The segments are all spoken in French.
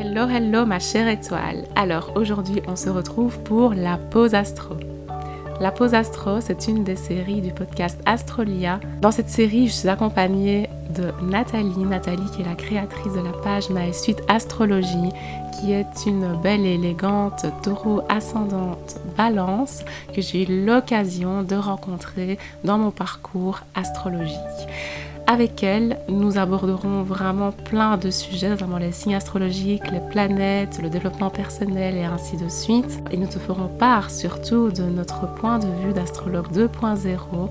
Hello, hello ma chère étoile. Alors aujourd'hui on se retrouve pour la pause astro. La pause astro, c'est une des séries du podcast Astrolia. Dans cette série, je suis accompagnée de Nathalie, Nathalie qui est la créatrice de la page My Suite Astrologie, qui est une belle et élégante taureau ascendante balance que j'ai eu l'occasion de rencontrer dans mon parcours astrologique. Avec elle, nous aborderons vraiment plein de sujets, notamment les signes astrologiques, les planètes, le développement personnel et ainsi de suite. Et nous te ferons part surtout de notre point de vue d'astrologue 2.0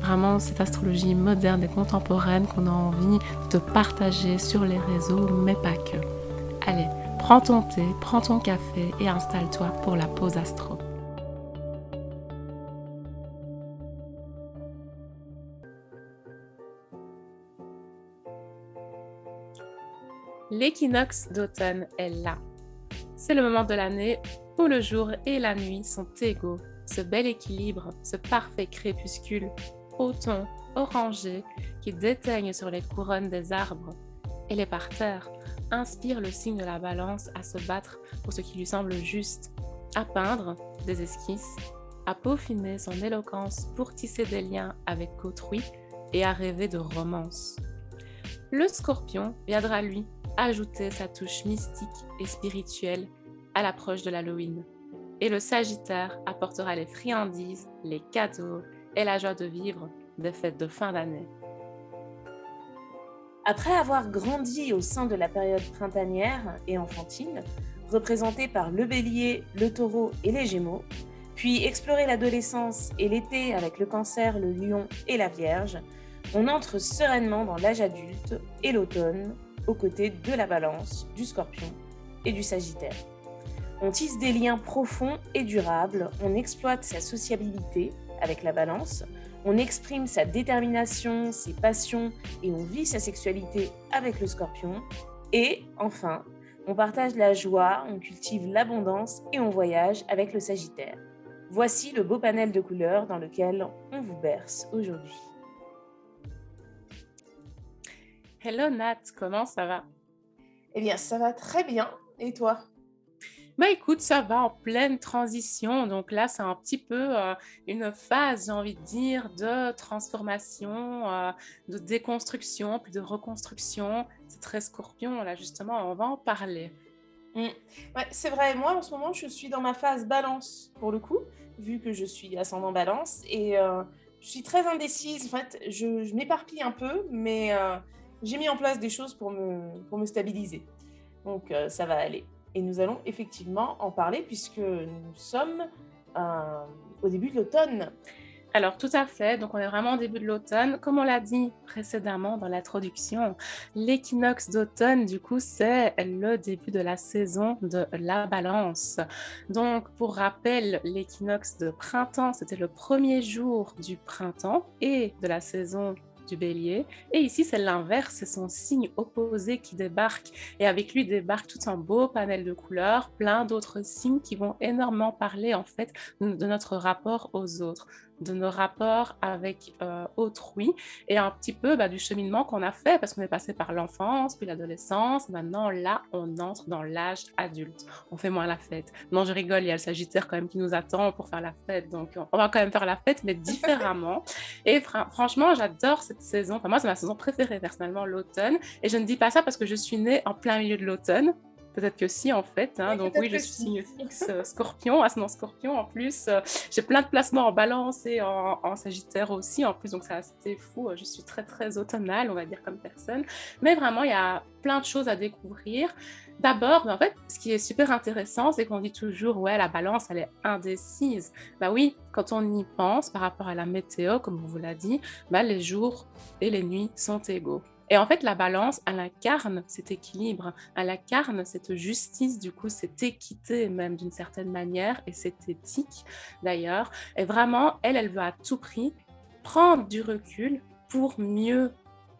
vraiment cette astrologie moderne et contemporaine qu'on a envie de partager sur les réseaux, mais pas que. Allez, prends ton thé, prends ton café et installe-toi pour la pause astro. L'équinoxe d'automne est là. C'est le moment de l'année où le jour et la nuit sont égaux. Ce bel équilibre, ce parfait crépuscule, au ton orangé qui déteigne sur les couronnes des arbres et les parterres, inspire le signe de la balance à se battre pour ce qui lui semble juste, à peindre des esquisses, à peaufiner son éloquence pour tisser des liens avec autrui et à rêver de romance. Le scorpion viendra lui ajouter sa touche mystique et spirituelle à l'approche de l'Halloween. Et le Sagittaire apportera les friandises, les cadeaux et la joie de vivre des fêtes de fin d'année. Après avoir grandi au sein de la période printanière et enfantine, représentée par le bélier, le taureau et les gémeaux, puis explorer l'adolescence et l'été avec le cancer, le lion et la vierge, on entre sereinement dans l'âge adulte et l'automne aux côtés de la balance, du scorpion et du sagittaire. On tisse des liens profonds et durables, on exploite sa sociabilité avec la balance, on exprime sa détermination, ses passions et on vit sa sexualité avec le scorpion. Et enfin, on partage la joie, on cultive l'abondance et on voyage avec le sagittaire. Voici le beau panel de couleurs dans lequel on vous berce aujourd'hui. Hello Nat, comment ça va? Eh bien, ça va très bien. Et toi? Bah écoute, ça va en pleine transition. Donc là, c'est un petit peu euh, une phase, j'ai envie de dire, de transformation, euh, de déconstruction, puis de reconstruction. C'est très scorpion, là justement, on va en parler. Mm. Ouais, c'est vrai, moi en ce moment, je suis dans ma phase balance, pour le coup, vu que je suis ascendant balance. Et euh, je suis très indécise. En fait, je, je m'éparpille un peu, mais j'ai mis en place des choses pour me, pour me stabiliser. Donc euh, ça va aller. Et nous allons effectivement en parler puisque nous sommes euh, au début de l'automne. Alors tout à fait, donc on est vraiment au début de l'automne. Comme on l'a dit précédemment dans l'introduction, l'équinoxe d'automne, du coup, c'est le début de la saison de la balance. Donc pour rappel, l'équinoxe de printemps, c'était le premier jour du printemps et de la saison bélier. Et ici, c'est l'inverse, c'est son signe opposé qui débarque. Et avec lui débarque tout un beau panel de couleurs, plein d'autres signes qui vont énormément parler en fait de notre rapport aux autres de nos rapports avec euh, autrui et un petit peu bah, du cheminement qu'on a fait parce qu'on est passé par l'enfance, puis l'adolescence. Maintenant, là, on entre dans l'âge adulte. On fait moins la fête. Non, je rigole, il y a le Sagittaire quand même qui nous attend pour faire la fête. Donc, on va quand même faire la fête, mais différemment. et franchement, j'adore cette saison. Enfin, moi, c'est ma saison préférée personnellement, l'automne. Et je ne dis pas ça parce que je suis née en plein milieu de l'automne. Peut-être que si, en fait. Hein. Donc oui, je suis signe fixe euh, scorpion, ascendant scorpion. En plus, euh, j'ai plein de placements en balance et en, sagittaire aussi. En plus, donc c'est assez fou. Je suis très, très automnale, on va dire, comme personne. Mais vraiment, il y a plein de choses à découvrir. D'abord, en fait, ce qui est super intéressant, c'est qu'on dit toujours, ouais, la balance, elle est indécise. Bah oui, quand on y pense par rapport à la météo, comme on vous l'a dit, bah, les jours et les nuits sont égaux. Et en fait, la balance, elle incarne cet équilibre, elle incarne cette justice, du coup, cette équité même d'une certaine manière, et cette éthique d'ailleurs. Et vraiment, elle, elle veut à tout prix prendre du recul pour mieux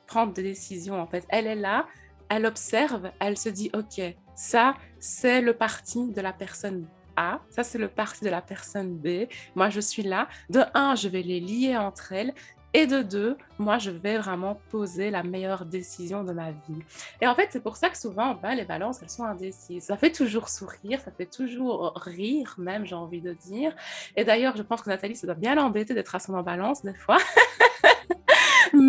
prendre des décisions. En fait, elle est là, elle observe, elle se dit, OK, ça, c'est le parti de la personne A, ça c'est le parti de la personne B. Moi, je suis là. De un, je vais les lier entre elles Et de deux, moi, je vais vraiment poser la meilleure décision de ma vie. Et en fait, c'est pour ça que souvent, ben, les balances, elles sont indécises. Ça fait toujours sourire, ça fait toujours rire, même, j'ai envie de dire. Et d'ailleurs, je pense que Nathalie, ça doit bien l'embêter d'être à son en balance des fois.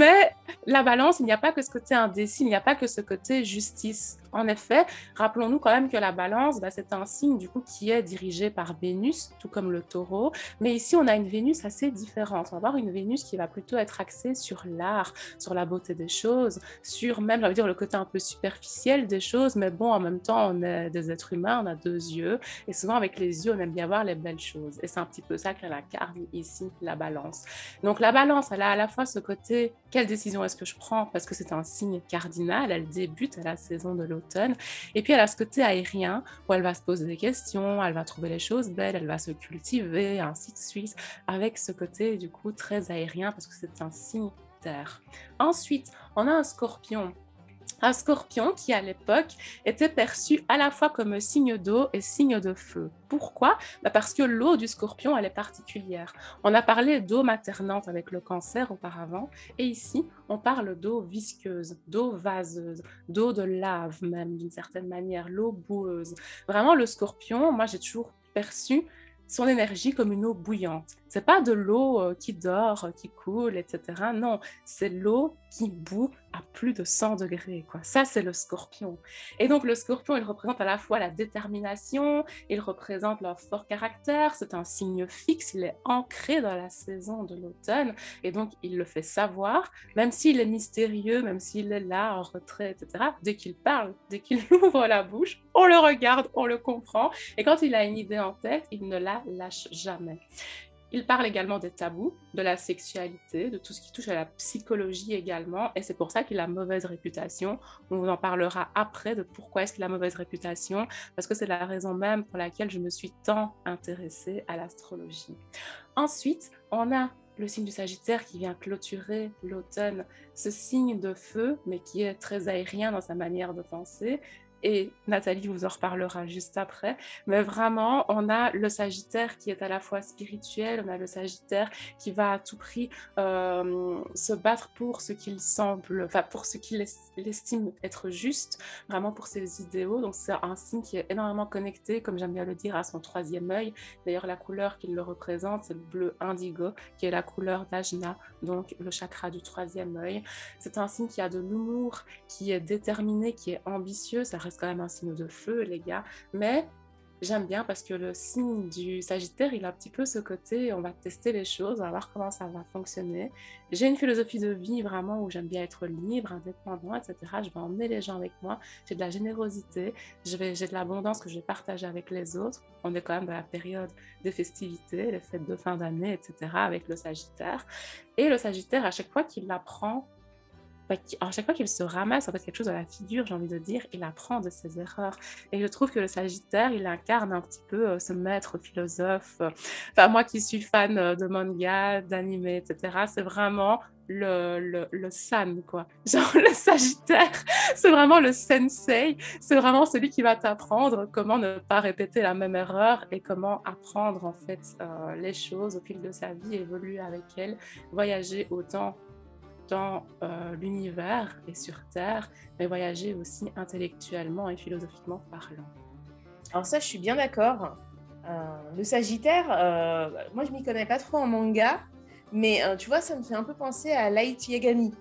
Mais la balance, il n'y a pas que ce côté indécis, il n'y a pas que ce côté justice. En effet, rappelons-nous quand même que la balance, bah, c'est un signe du coup qui est dirigé par Vénus, tout comme le taureau. Mais ici, on a une Vénus assez différente. On va avoir une Vénus qui va plutôt être axée sur l'art, sur la beauté des choses, sur même, de dire, le côté un peu superficiel des choses. Mais bon, en même temps, on est des êtres humains, on a deux yeux. Et souvent, avec les yeux, on aime bien voir les belles choses. Et c'est un petit peu ça qu'elle incarne ici, la balance. Donc la balance, elle a à la fois ce côté, quelle décision est-ce que je prends Parce que c'est un signe cardinal, elle débute à la saison de l'automne et puis elle a ce côté aérien où elle va se poser des questions, elle va trouver les choses belles, elle va se cultiver, ainsi de suite, avec ce côté du coup très aérien parce que c'est un signe terre. Ensuite, on a un scorpion un scorpion qui à l'époque était perçu à la fois comme signe d'eau et signe de feu. Pourquoi? Bah, Parce que l'eau du scorpion, elle est particulière. On a parlé d'eau maternante avec le cancer auparavant, et ici, on parle d'eau visqueuse, d'eau vaseuse, d'eau de lave même d'une certaine manière, l'eau boueuse. Vraiment, le scorpion, moi j'ai toujours perçu son énergie comme une eau bouillante. C'est pas de l'eau euh, qui dort, qui coule, etc. Non, c'est l'eau qui bout à plus de 100 degrés. Quoi. Ça, c'est le scorpion. Et donc, le scorpion, il représente à la fois la détermination, il représente leur fort caractère, c'est un signe fixe, il est ancré dans la saison de l'automne, et donc il le fait savoir, même s'il est mystérieux, même s'il est là en retrait, etc. Dès qu'il parle, dès qu'il ouvre la bouche, on le regarde, on le comprend, et quand il a une idée en tête, il ne la lâche jamais. Il parle également des tabous, de la sexualité, de tout ce qui touche à la psychologie également, et c'est pour ça qu'il a mauvaise réputation. On vous en parlera après de pourquoi est-ce qu'il a mauvaise réputation, parce que c'est la raison même pour laquelle je me suis tant intéressée à l'astrologie. Ensuite, on a le signe du Sagittaire qui vient clôturer l'automne, ce signe de feu, mais qui est très aérien dans sa manière de penser, et Nathalie vous en reparlera juste après. Mais vraiment, on a le Sagittaire qui est à la fois spirituel, on a le Sagittaire qui va à tout prix euh, se battre pour ce qu'il semble, enfin pour ce qu'il estime être juste, vraiment pour ses idéaux. Donc c'est un signe qui est énormément connecté, comme j'aime bien le dire, à son troisième œil. D'ailleurs, la couleur qui le représente, c'est le bleu indigo, qui est la couleur d'Ajna, donc le chakra du troisième œil. C'est un signe qui a de l'humour, qui est déterminé, qui est ambitieux. Ça reste quand même un signe de feu, les gars. Mais j'aime bien parce que le signe du Sagittaire, il a un petit peu ce côté, on va tester les choses, on va voir comment ça va fonctionner. J'ai une philosophie de vie vraiment où j'aime bien être libre, indépendant, etc. Je vais emmener les gens avec moi. J'ai de la générosité, j'ai de l'abondance que je vais partager avec les autres. On est quand même dans la période des festivités, les fêtes de fin d'année, etc. avec le Sagittaire. Et le Sagittaire, à chaque fois qu'il apprend à chaque fois qu'il se ramasse en fait quelque chose dans la figure, j'ai envie de dire, il apprend de ses erreurs. Et je trouve que le Sagittaire, il incarne un petit peu euh, ce maître philosophe. Enfin, moi qui suis fan euh, de manga, d'anime, etc., c'est vraiment le, le, le, san, quoi. Genre le Sagittaire, c'est vraiment le sensei, c'est vraiment celui qui va t'apprendre comment ne pas répéter la même erreur et comment apprendre en fait euh, les choses au fil de sa vie, évoluer avec elle, voyager autant dans euh, l'univers et sur Terre, mais voyager aussi intellectuellement et philosophiquement parlant. Alors ça, je suis bien d'accord. Euh, le Sagittaire, euh, moi je m'y connais pas trop en manga, mais tu vois, ça me fait un peu penser à Light Yagami.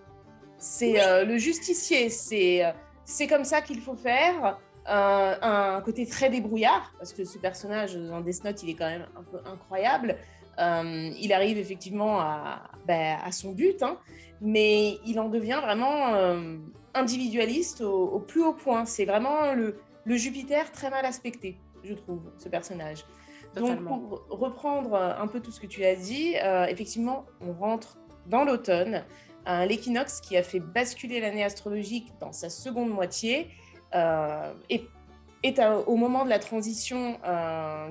C'est le justicier, c'est comme ça qu'il faut faire. un côté très débrouillard, parce que ce personnage dans Death Note, il est quand même un peu incroyable. il arrive effectivement à, ben, à son but, hein, mais il en devient vraiment euh, individualiste au, plus haut point. C'est vraiment le, Jupiter très mal aspecté, je trouve, ce personnage. Donc, pour reprendre un peu tout ce que tu as dit, euh, effectivement, on rentre dans l'automne, l'équinoxe qui a fait basculer l'année astrologique dans sa seconde moitié euh, est, au moment de la transition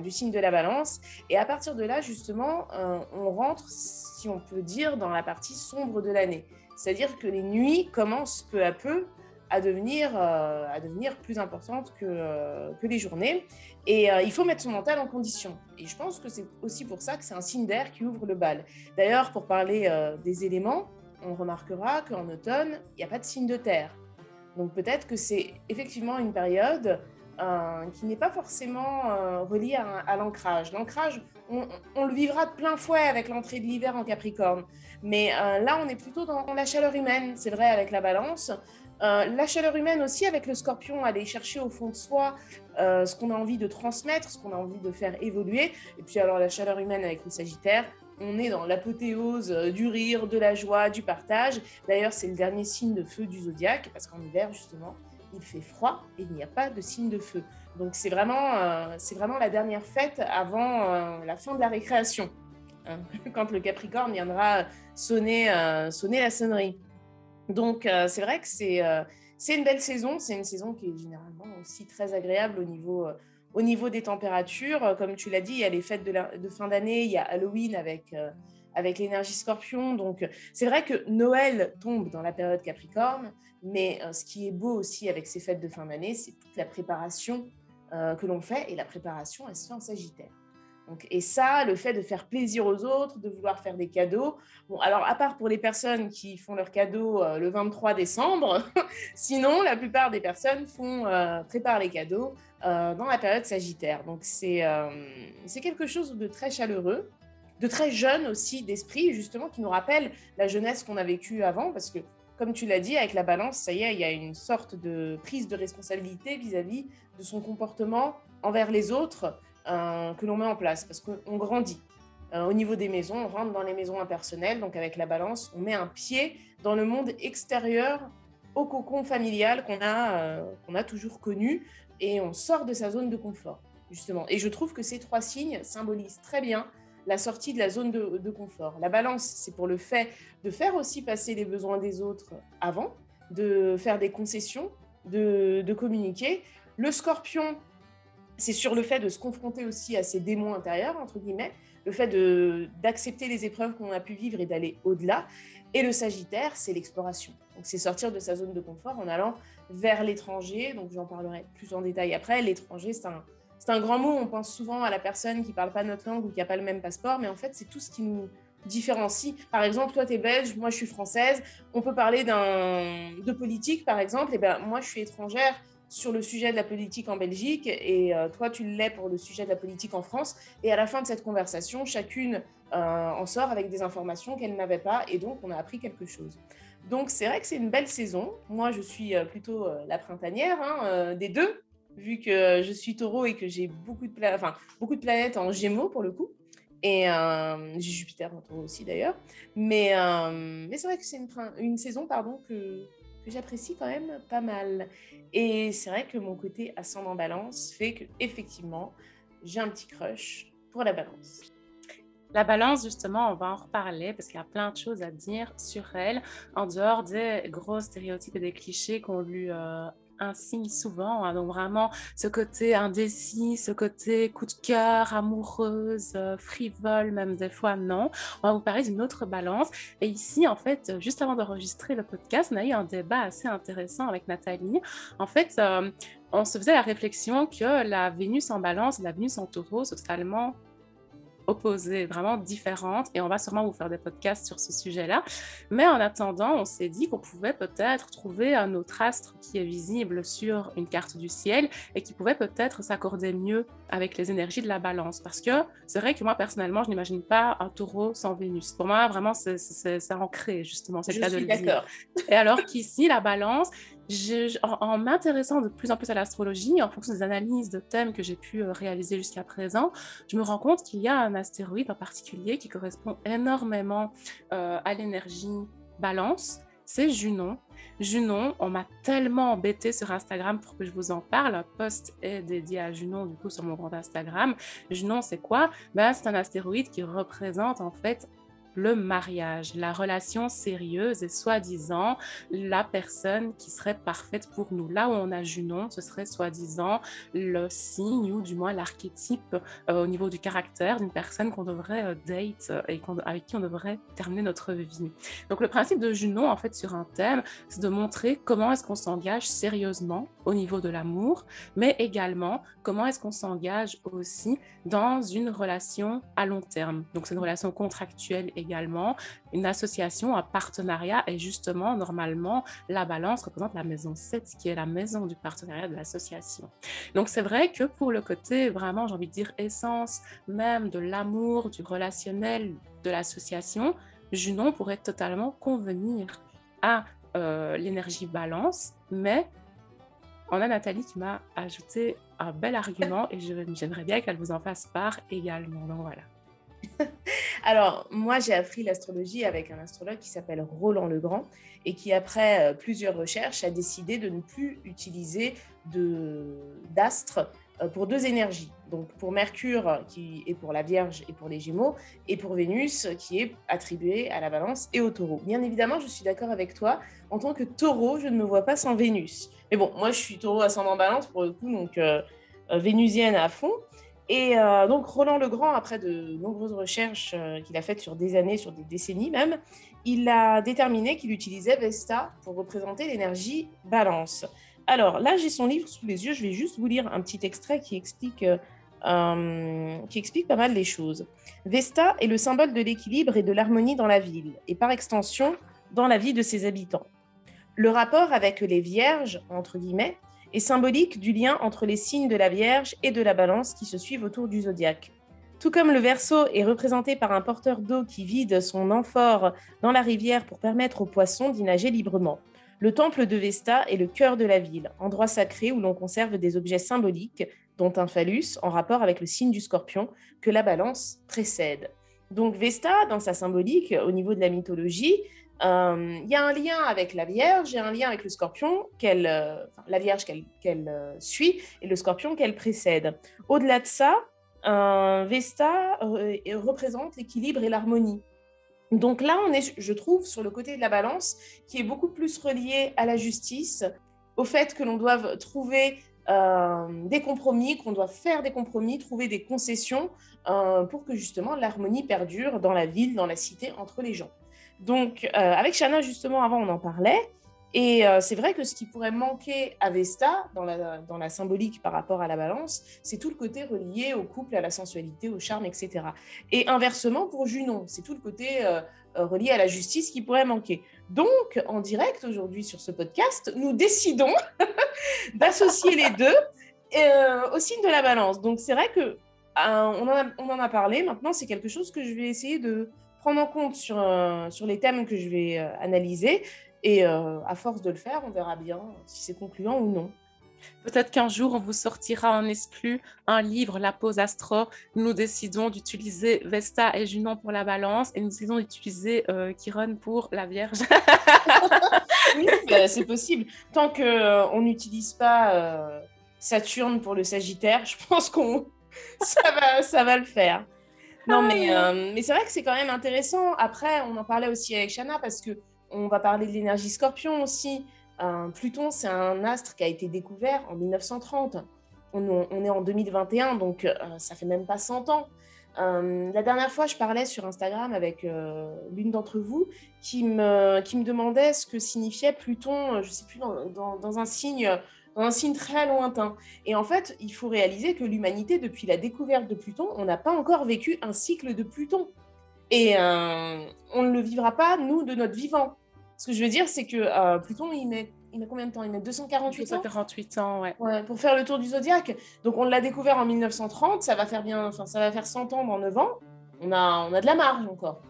du signe de la balance. Et à partir de là, justement, on rentre si on peut dire, dans la partie sombre de l'année. C'est-à-dire que les nuits commencent peu à peu à devenir, à devenir plus importante que, que les journées. Et il faut mettre son mental en condition. Et je pense que c'est aussi pour ça que c'est un signe d'air qui ouvre le bal. D'ailleurs, pour parler des éléments, on remarquera qu'en automne, il n'y a pas de signe de terre. Donc peut-être que c'est effectivement une période euh, qui n'est pas forcément euh, reliée à, l'ancrage. L'ancrage, on, le vivra de plein fouet avec l'entrée de l'hiver en Capricorne. Mais euh, là, on est plutôt dans la chaleur humaine, c'est vrai, avec la balance. la chaleur humaine aussi avec le scorpion, aller chercher au fond de soi ce qu'on a envie de transmettre, ce qu'on a envie de faire évoluer. Et puis alors la chaleur humaine avec le Sagittaire, on est dans l'apothéose du rire, de la joie, du partage. D'ailleurs, c'est le dernier signe de feu du zodiaque, parce qu'en hiver, justement, il fait froid et il n'y a pas de signe de feu. Donc c'est vraiment, euh, vraiment la dernière fête avant euh, la fin de la récréation, hein, quand le Capricorne viendra sonner, euh, sonner la sonnerie. Donc c'est vrai que c'est, c'est une belle saison, c'est une saison qui est généralement aussi très agréable au niveau, au niveau des températures. Comme tu l'as dit, il y a les fêtes de, de fin d'année, il y a Halloween avec avec l'énergie scorpion. Donc, c'est vrai que Noël tombe dans la période Capricorne, mais euh, ce qui est beau aussi avec ces fêtes de fin d'année, c'est toute la préparation euh, que l'on fait, et la préparation, elle se fait en Sagittaire. Donc, et ça, le fait de faire plaisir aux autres, de vouloir faire des cadeaux. Bon, alors, à part pour les personnes qui font leurs cadeaux euh, le 23 décembre, sinon, la plupart des personnes font, préparent les cadeaux dans la période Sagittaire. Donc, c'est c'est quelque chose de très chaleureux de très jeunes aussi d'esprit, justement, qui nous rappellent la jeunesse qu'on a vécue avant, parce que, comme tu l'as dit, avec la balance, ça y est, il y a une sorte de prise de responsabilité vis-à-vis de son comportement envers les autres euh, que l'on met en place, parce qu'on grandit. Euh, au niveau des maisons, on rentre dans les maisons impersonnelles, donc avec la balance, on met un pied dans le monde extérieur au cocon familial qu'on a, euh, qu'on a toujours connu, et on sort de sa zone de confort, justement. Et je trouve que ces trois signes symbolisent très bien la sortie de la zone de, confort. La balance, c'est pour le fait de faire aussi passer les besoins des autres avant, de faire des concessions, de, communiquer. Le scorpion, c'est sur le fait de se confronter aussi à ses démons intérieurs, entre guillemets, le fait d'accepter les épreuves qu'on a pu vivre et d'aller au-delà. Et le Sagittaire, c'est l'exploration. Donc c'est sortir de sa zone de confort en allant vers l'étranger. Donc j'en parlerai plus en détail après. L'étranger, c'est un, c'est un grand mot, on pense souvent à la personne qui ne parle pas notre langue ou qui n'a pas le même passeport, mais en fait, c'est tout ce qui nous différencie. Par exemple, toi, tu es belge, moi, je suis française. On peut parler de politique, par exemple. Et ben, moi, je suis étrangère sur le sujet de la politique en Belgique et euh, toi, tu l'es pour le sujet de la politique en France. Et à la fin de cette conversation, chacune euh, en sort avec des informations qu'elle n'avait pas et donc on a appris quelque chose. Donc c'est vrai que c'est une belle saison. Moi, je suis euh, plutôt la printanière hein, des deux vu que je suis taureau et que j'ai beaucoup, de enfin, beaucoup de planètes en gémeaux pour le coup. Et euh, j'ai Jupiter en taureau aussi d'ailleurs. Mais, euh, c'est vrai que c'est une, une, saison pardon, que, que j'apprécie quand même pas mal. Et c'est vrai que mon côté ascendant balance fait que effectivement j'ai un petit crush pour la balance. La balance, justement, on va en reparler parce qu'il y a plein de choses à dire sur elle, en dehors des gros stéréotypes et des clichés qu'on lui euh, signe souvent. Hein. donc vraiment ce côté indécis, ce côté coup de cœur, amoureuse, euh, frivole, même des fois non. On va vous parler d'une autre balance. Et ici, en fait, juste avant d'enregistrer le podcast, on a eu un débat assez intéressant avec Nathalie. En fait, euh, on se faisait la réflexion que la Vénus en balance la Vénus en taureau totalement opposées, vraiment différentes, et on va sûrement vous faire des podcasts sur ce sujet-là. Mais en attendant, on s'est dit qu'on pouvait peut-être trouver un autre astre qui est visible sur une carte du ciel et qui pouvait peut-être s'accorder mieux avec les énergies de la balance. Parce que c'est vrai que moi, personnellement, je n'imagine pas un taureau sans Vénus. Pour moi, vraiment, c'est ancré, justement, c'est le cas de le dire. Et alors qu'ici, la balance, en, m'intéressant de plus en plus à l'astrologie, en fonction des analyses de thèmes que j'ai pu euh, réaliser jusqu'à présent, je me rends compte qu'il y a un astéroïde en particulier qui correspond énormément euh, à l'énergie balance. C'est Junon. Junon, on m'a tellement embêté sur Instagram pour que je vous en parle. Un post est dédié à Junon, du coup, sur mon compte Instagram. Junon, c'est quoi? Ben, C'est un astéroïde qui représente en fait le mariage, la relation sérieuse et soi-disant la personne qui serait parfaite pour nous. Là où on a Junon, ce serait soi-disant le signe ou du moins l'archétype euh, au niveau du caractère d'une personne qu'on devrait euh, date euh, et avec qui on devrait terminer notre vie. Donc le principe de Junon, en fait, sur un thème, c'est de montrer comment est-ce qu'on s'engage sérieusement au niveau de l'amour, mais également comment est-ce qu'on s'engage aussi dans une relation à long terme. Donc c'est une relation contractuelle également, une association, un partenariat, et justement, normalement, la balance représente la maison 7, qui est la maison du partenariat de l'association. Donc c'est vrai que pour le côté vraiment, j'ai envie de dire, essence même de l'amour, du relationnel, de l'association, Junon pourrait totalement convenir à euh, l'énergie balance, mais on a Nathalie qui m'a ajouté un bel argument et j'aimerais bien qu'elle vous en fasse part également. Donc voilà. Alors, moi, j'ai appris l'astrologie avec un astrologue qui s'appelle Roland Legrand et qui, après euh, plusieurs recherches, a décidé de ne plus utiliser d'astres euh, pour deux énergies. Donc, pour Mercure, qui est pour la Vierge et pour les Gémeaux, et pour Vénus, qui est attribuée à la Balance et au Taureau. Bien évidemment, je suis d'accord avec toi. En tant que Taureau, je ne me vois pas sans Vénus. Mais bon, moi, je suis Taureau ascendant Balance pour le coup, donc euh, vénusienne à fond. Et euh, donc Roland Legrand, après de nombreuses recherches euh, qu'il a faites sur des années, sur des décennies même, il a déterminé qu'il utilisait Vesta pour représenter l'énergie balance. Alors là, j'ai son livre sous les yeux, je vais juste vous lire un petit extrait qui explique, euh, qui explique pas mal les choses. Vesta est le symbole de l'équilibre et de l'harmonie dans la ville, et par extension, dans la vie de ses habitants. Le rapport avec les vierges, entre guillemets, est symbolique du lien entre les signes de la Vierge et de la Balance qui se suivent autour du zodiaque. Tout comme le Verseau est représenté par un porteur d'eau qui vide son amphore dans la rivière pour permettre aux poissons d'y nager librement. Le temple de Vesta est le cœur de la ville, endroit sacré où l'on conserve des objets symboliques, dont un phallus en rapport avec le signe du scorpion que la balance précède. Donc Vesta, dans sa symbolique, au niveau de la mythologie, euh, il y a un lien avec la Vierge et un lien avec le Scorpion, qu'elle, euh, la Vierge qu'elle, euh, suit et le Scorpion qu'elle précède. Au-delà de ça, Vesta représente l'équilibre et l'harmonie. Donc là, on est, je trouve, sur le côté de la balance, qui est beaucoup plus relié à la justice, au fait que l'on doive trouver des compromis, qu'on doit faire des compromis, trouver des concessions pour que justement l'harmonie perdure dans la ville, dans la cité, entre les gens. Donc, euh, avec Shana, justement, avant, on en parlait. Et euh, c'est vrai que ce qui pourrait manquer à Vesta, dans la, dans la symbolique par rapport à la balance, c'est tout le côté relié au couple, à la sensualité, au charme, etc. Et inversement pour Junon, c'est tout le côté euh, relié à la justice qui pourrait manquer. Donc, en direct aujourd'hui sur ce podcast, nous décidons d'associer les deux au signe de la balance. Donc, c'est vrai que on en, on, en a, parlé. Maintenant, c'est quelque chose que je vais essayer de prendre en compte sur, euh, sur les thèmes que je vais euh, analyser. Et euh, à force de le faire, on verra bien si c'est concluant ou non. Peut-être qu'un jour, on vous sortira en exclu un livre, La pause astro. Nous décidons d'utiliser Vesta et Junon pour la balance et nous décidons d'utiliser Chiron pour la Vierge. oui, bah, c'est possible. Tant qu'on n'utilise pas Saturne pour le Sagittaire, je pense qu'on ça va, ça va le faire. Non, mais, ah. euh, mais c'est vrai que c'est quand même intéressant. Après, on en parlait aussi avec Shana parce que on va parler de l'énergie scorpion aussi. Euh, Pluton, c'est un astre qui a été découvert en 1930. On, est en 2021, donc euh, ça fait même pas 100 ans. la dernière fois, je parlais sur Instagram avec l'une d'entre vous qui me, qui me demandait ce que signifiait Pluton, je ne sais plus, dans, dans un signe un signe très lointain. Et en fait, il faut réaliser que l'humanité, depuis la découverte de Pluton, on n'a pas encore vécu un cycle de Pluton. Et euh, on ne le vivra pas, nous, de notre vivant. Ce que je veux dire, c'est que euh, Pluton, il met, il met combien de temps? Il met 248 ans? 248 ans, ouais. ouais. Pour faire le tour du zodiaque. Donc, on l'a découvert en 1930, ça va faire bien, enfin, ça va faire 100 ans dans 9 ans. On a, on a de la marge encore.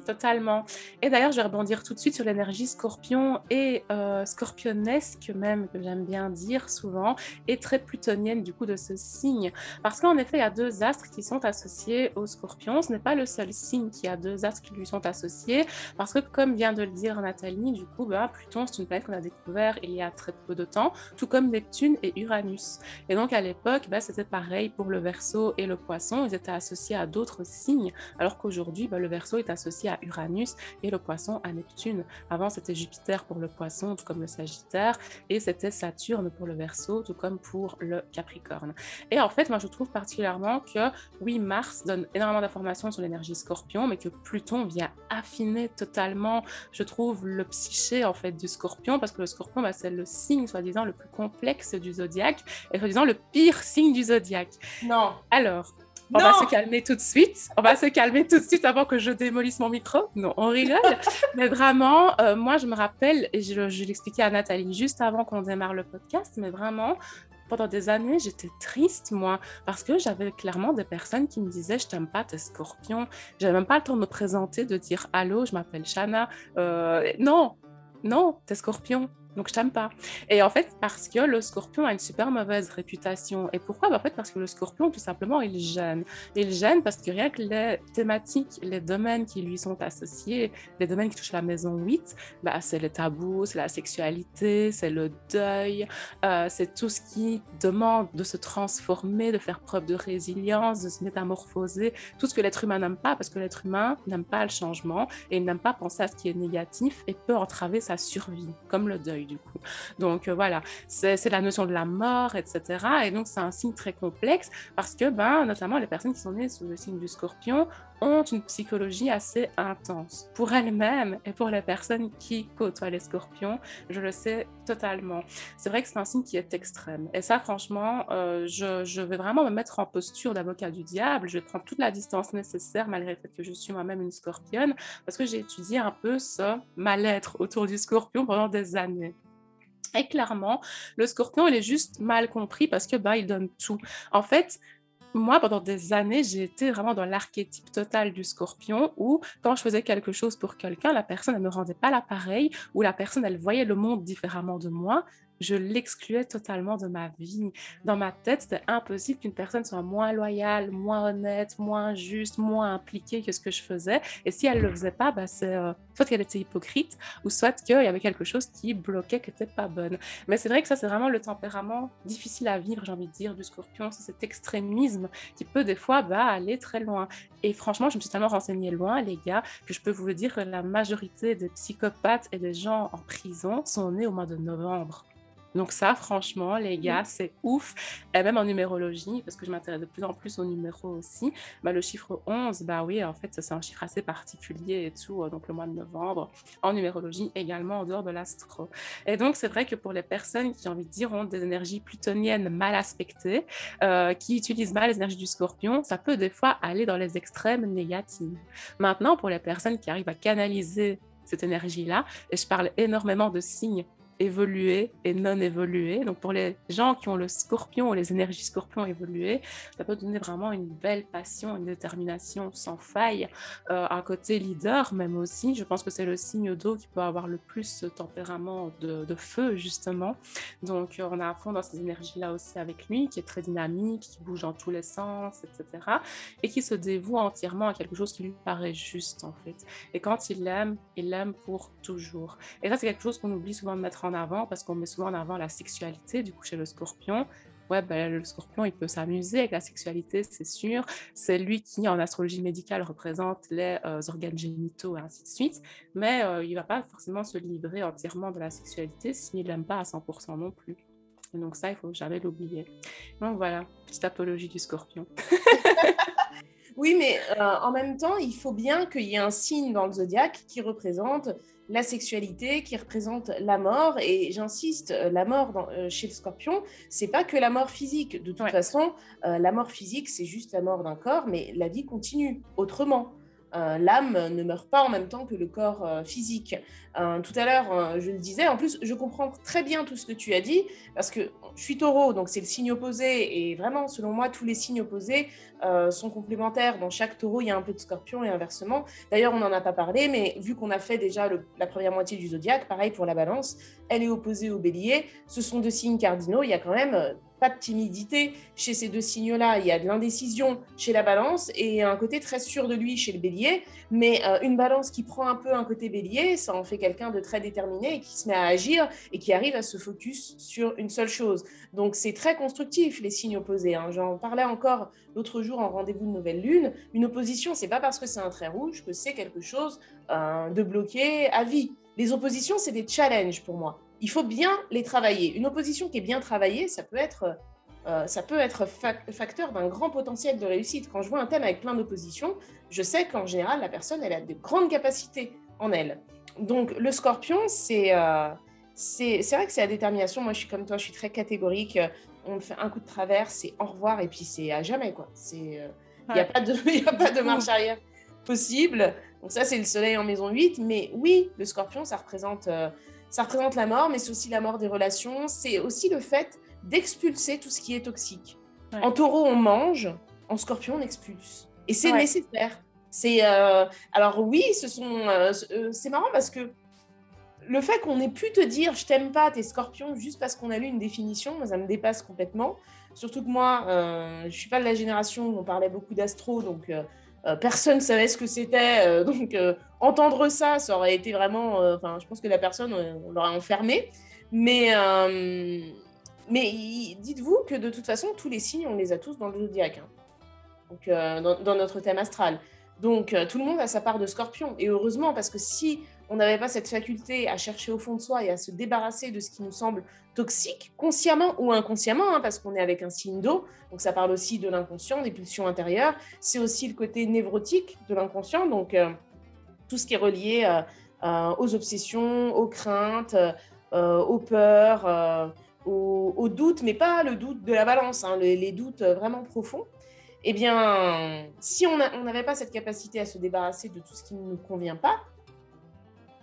Totalement. Et d'ailleurs, je vais rebondir tout de suite sur l'énergie scorpion et euh, scorpionesque même, que j'aime bien dire souvent, et très plutonienne du coup de ce signe. Parce qu'en effet, il y a deux astres qui sont associés au scorpion. Ce n'est pas le seul signe qui a deux astres qui lui sont associés, parce que comme vient de le dire Nathalie, du coup, bah, Pluton, c'est une planète qu'on a découvert il y a très peu de temps, tout comme Neptune et Uranus. Et donc à l'époque, bah, c'était pareil pour le Verseau et le Poisson, ils étaient associés à d'autres signes, alors qu'aujourd'hui, bah, le Verseau est associé aussi à Uranus et le poisson à Neptune. Avant, c'était Jupiter pour le poisson, tout comme le Sagittaire, et c'était Saturne pour le Verseau, tout comme pour le Capricorne. Et en fait, moi, je trouve particulièrement que, oui, Mars donne énormément d'informations sur l'énergie Scorpion, mais que Pluton vient affiner totalement, je trouve, le psyché, en fait, du Scorpion, parce que le Scorpion, bah, c'est le signe, soi-disant, le plus complexe du zodiaque, et soi-disant le pire signe du zodiaque. Non. Alors, on va se calmer tout de suite. On va se calmer tout de suite avant que je démolisse mon micro. Non, on rigole. mais vraiment, euh, moi, je me rappelle, et je, je l'expliquais à Nathalie juste avant qu'on démarre le podcast, mais vraiment, pendant des années, j'étais triste, moi, parce que j'avais clairement des personnes qui me disaient Je t'aime pas, t'es scorpion. J'avais même pas le temps de me présenter, de dire Allô, je m'appelle Shana. Euh, non, non, t'es scorpion. Donc, je t'aime pas. Et en fait, parce que le scorpion a une super mauvaise réputation. Et pourquoi? Bah, En fait, parce que le scorpion, tout simplement, il gêne. Il gêne parce que rien que les thématiques, les domaines qui lui sont associés, les domaines qui touchent la maison 8, bah, c'est le tabou, c'est la sexualité, c'est le deuil, euh, c'est tout ce qui demande de se transformer, de faire preuve de résilience, de se métamorphoser, tout ce que l'être humain n'aime pas, parce que l'être humain n'aime pas le changement et il n'aime pas penser à ce qui est négatif et peut entraver sa survie, comme le deuil Donc euh, voilà, c'est la notion de la mort, etc. Et donc c'est un signe très complexe parce que, ben, notamment les personnes qui sont nées sous le signe du scorpion ont une psychologie assez intense pour elles-mêmes et pour les personnes qui côtoient les scorpions. Je le sais totalement. C'est vrai que c'est un signe qui est extrême. Et ça, franchement, euh, je, je, vais vraiment me mettre en posture d'avocat du diable. Je vais prendre toute la distance nécessaire malgré le fait que je suis moi-même une scorpionne parce que j'ai étudié un peu ce mal-être autour du scorpion pendant des années. Et clairement, le scorpion, il est juste mal compris parce que bah, il donne tout. En fait, moi, pendant des années, j'ai été vraiment dans l'archétype total du scorpion où, quand je faisais quelque chose pour quelqu'un, la personne, ne me rendait pas l'appareil ou la personne, elle voyait le monde différemment de moi je l'excluais totalement de ma vie. Dans ma tête, c'était impossible qu'une personne soit moins loyale, moins honnête, moins juste, moins impliquée que ce que je faisais. Et si elle ne le faisait pas, bah, euh, soit qu'elle était hypocrite ou soit qu'il y avait quelque chose qui bloquait, qui n'était pas bonne. Mais c'est vrai que ça, c'est vraiment le tempérament difficile à vivre, j'ai envie de dire, du scorpion. C'est cet extrémisme qui peut des fois bah, aller très loin. Et franchement, je me suis tellement renseignée loin, les gars, que je peux vous le dire que la majorité des psychopathes et des gens en prison sont nés au mois de novembre. Donc ça, franchement, les gars, c'est ouf. Et même en numérologie, parce que je m'intéresse de plus en plus aux numéros aussi, bah, le chiffre 11, bah oui, en fait, c'est un chiffre assez particulier et tout, euh, donc le mois de novembre, en numérologie également, en dehors de l'astro. Et donc, c'est vrai que pour les personnes qui, ont envie de dire, ont des énergies plutoniennes mal aspectées, euh, qui utilisent mal les énergies du scorpion, ça peut des fois aller dans les extrêmes négatives. Maintenant, pour les personnes qui arrivent à canaliser cette énergie-là, et je parle énormément de signes évolué et non évolué. Donc pour les gens qui ont le scorpion ou les énergies scorpion évoluées, ça peut donner vraiment une belle passion, une détermination sans faille. Euh, un côté leader même aussi, je pense que c'est le signe d'eau qui peut avoir le plus ce tempérament de, feu justement. Donc euh, on a à fond dans ces énergies-là aussi avec lui, qui est très dynamique, qui bouge dans tous les sens, etc. Et qui se dévoue entièrement à quelque chose qui lui paraît juste en fait. Et quand il l'aime, il l'aime pour toujours. Et ça c'est quelque chose qu'on oublie souvent de mettre en avant parce qu'on met souvent en avant la sexualité, du coup, chez le scorpion. Ouais, ben, le scorpion, il peut s'amuser avec la sexualité, c'est sûr. C'est lui qui, en astrologie médicale, représente les euh, organes génitaux et ainsi de suite. Mais euh, il ne va pas forcément se livrer entièrement de la sexualité s'il n'aime pas à 100% non plus. Et donc ça, il faut jamais l'oublier. Donc voilà, petite apologie du scorpion. oui, mais euh, en même temps, il faut bien qu'il y ait un signe dans le zodiaque qui représente la sexualité qui représente la mort. Et j'insiste, euh, la mort euh, chez le scorpion, c'est pas que la mort physique. De toute façon, euh, la mort physique, c'est juste la mort d'un corps, mais la vie continue autrement. L'âme ne meurt pas en même temps que le corps physique. tout à l'heure, je le disais, en plus, je comprends très bien tout ce que tu as dit, parce que je suis taureau, donc c'est le signe opposé, et vraiment, selon moi, tous les signes opposés euh, sont complémentaires. Dans chaque taureau, il y a un peu de scorpion et inversement. D'ailleurs, on n'en a pas parlé, mais vu qu'on a fait déjà la première moitié du zodiaque, pareil pour la balance, elle est opposée au bélier. Ce sont deux signes cardinaux. Il y a quand même euh, pas de timidité chez ces deux signes-là. Il y a de l'indécision chez la balance et un côté très sûr de lui chez le bélier. Mais euh, une balance qui prend un peu un côté bélier, ça en fait quelqu'un de très déterminé et qui se met à agir et qui arrive à se focus sur une seule chose. Donc c'est très constructif les signes opposés. Hein. J'en parlais encore l'autre jour en rendez-vous de nouvelle lune. Une opposition, c'est pas parce que c'est un trait rouge que c'est quelque chose euh, de bloqué à vie. Les oppositions, c'est des challenges pour moi il faut bien les travailler. Une opposition qui est bien travaillée, ça peut être, euh, ça peut être facteur d'un grand potentiel de réussite. Quand je vois un thème avec plein d'oppositions, je sais qu'en général, la personne, elle a de grandes capacités en elle. Donc, le scorpion, c'est euh, c'est vrai que c'est la détermination. Moi, je suis comme toi, je suis très catégorique. On me fait un coup de travers, c'est au revoir, et puis c'est à jamais, quoi. Il euh, n'y a, pas de, a pas de marche arrière possible. Donc ça, c'est le soleil en maison 8. Mais oui, le scorpion, ça représente ça représente la mort, mais c'est aussi la mort des relations. C'est aussi le fait d'expulser tout ce qui est toxique. En taureau, on mange. En scorpion, on expulse. Et c'est nécessaire. C'est euh, alors oui, ce sont euh, euh, c'est marrant parce que le fait qu'on ait pu te dire je t'aime pas, t'es scorpion juste parce qu'on a lu une définition, ça me dépasse complètement. Surtout que moi, je suis pas de la génération où on parlait beaucoup d'astro, donc euh, personne ne savait ce que c'était. Euh, donc, euh, entendre ça, ça aurait été vraiment. Enfin, je pense que la personne, on l'aurait enfermée. Mais, mais dites-vous que de toute façon, tous les signes, on les a tous dans le zodiaque. Hein. Donc, dans, notre thème astral. Donc, tout le monde a sa part de scorpion. Et heureusement, parce que si on n'avait pas cette faculté à chercher au fond de soi et à se débarrasser de ce qui nous semble toxique, consciemment ou inconsciemment, hein, parce qu'on est avec un signe d'eau, donc ça parle aussi de l'inconscient, des pulsions intérieures, c'est aussi le côté névrotique de l'inconscient, donc euh, tout ce qui est relié euh, euh, aux obsessions, aux craintes, aux peurs, aux, doutes, mais pas le doute de la balance, hein, les, doutes vraiment profonds. Eh bien, si on n'avait pas cette capacité à se débarrasser de tout ce qui ne nous convient pas,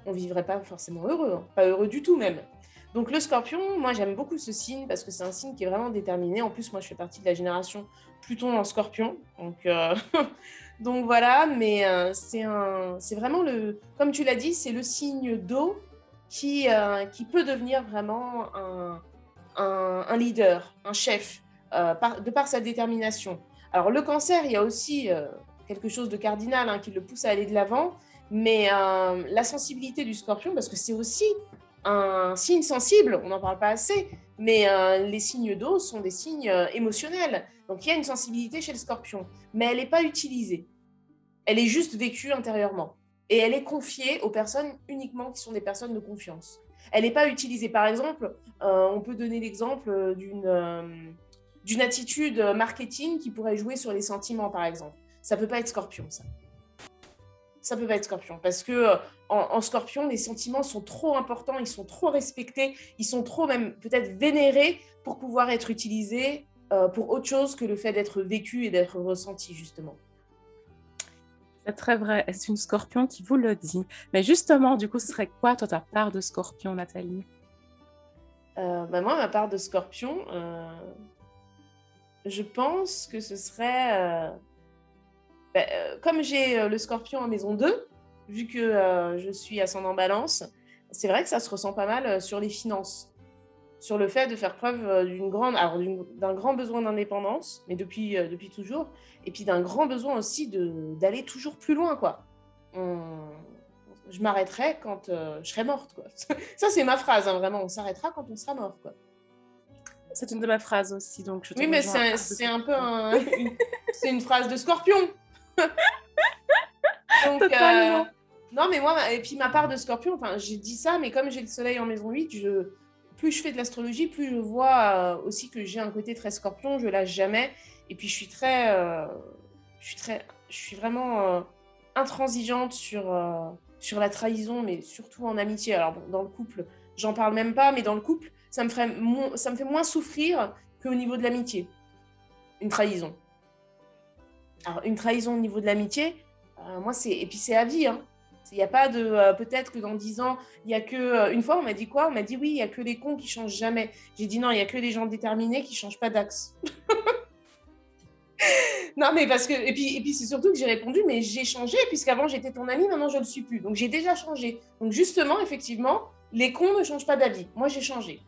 on vivrait pas forcément heureux, hein. pas heureux du tout même. Donc le scorpion, moi j'aime beaucoup ce signe parce que c'est un signe qui est vraiment déterminé. En plus, moi je fais partie de la génération Pluton en scorpion. Donc, euh, donc voilà, mais euh, c'est c'est vraiment le, comme tu l'as dit, c'est le signe d'eau qui, euh, qui peut devenir vraiment un, un, leader, un chef, de par sa détermination. Alors le cancer, il y a aussi quelque chose de cardinal hein, qui le pousse à aller de l'avant, mais la sensibilité du scorpion, parce que c'est aussi un signe sensible, on n'en parle pas assez, mais euh, les signes d'eau sont des signes euh, émotionnels. Donc il y a une sensibilité chez le scorpion, mais elle n'est pas utilisée. Elle est juste vécue intérieurement. Et elle est confiée aux personnes uniquement qui sont des personnes de confiance. Elle n'est pas utilisée. Par exemple, euh, on peut donner l'exemple d'une d'une attitude marketing qui pourrait jouer sur les sentiments, par exemple. Ça peut pas être scorpion, ça ça peut pas être scorpion parce que euh, en, scorpion, les sentiments sont trop importants, ils sont trop respectés, ils sont trop même peut-être vénérés pour pouvoir être utilisés euh, pour autre chose que le fait d'être vécu et d'être ressenti, justement. C'est très vrai. C'est une scorpion qui vous le dit. Mais justement, du coup, ce serait quoi, toi, ta part de scorpion, Nathalie? Euh, bah, Moi, ma part de scorpion, je pense que ce serait ben, euh, comme j'ai euh, le scorpion en maison 2, vu que euh, je suis ascendant balance, c'est vrai que ça se ressent pas mal sur les finances, sur le fait de faire preuve d'une grande, d'un grand besoin d'indépendance, mais depuis, depuis toujours, et puis d'un grand besoin aussi d'aller toujours plus loin, quoi. je m'arrêterai quand je serai morte, quoi. Ça, c'est ma phrase, hein, vraiment. On s'arrêtera quand on sera mort, quoi. C'est une de mes phrases aussi, donc je Oui, mais c'est un, peu c'est une phrase de scorpion. Euh, non, mais moi, et puis ma part de scorpion, enfin, j'ai dit ça, mais comme j'ai le soleil en maison 8, je, plus je fais de l'astrologie, plus je vois euh, aussi que j'ai un côté très scorpion, je lâche jamais. Et puis je suis très. Euh, je, suis très je suis vraiment intransigeante sur, sur la trahison, mais surtout en amitié. Alors, dans le couple, j'en parle même pas, mais dans le couple, ça me, ferait ça me fait moins souffrir qu'au niveau de l'amitié. Une trahison. Alors, une trahison au niveau de l'amitié, euh, moi, c'est. Et puis, c'est à vie. Hein. Il n'y a pas de. Euh, peut-être que dans dix ans, il n'y a que. Euh, une fois, on m'a dit quoi? On m'a dit oui, il n'y a que les cons qui changent jamais. J'ai dit non, il n'y a que les gens déterminés qui ne changent pas d'axe. non, mais parce que. Et puis, et puis c'est surtout que j'ai répondu, mais j'ai changé, puisqu'avant j'étais ton ami, maintenant je ne le suis plus. Donc, j'ai déjà changé. Donc, justement, effectivement, les cons ne changent pas d'avis. Moi, j'ai changé.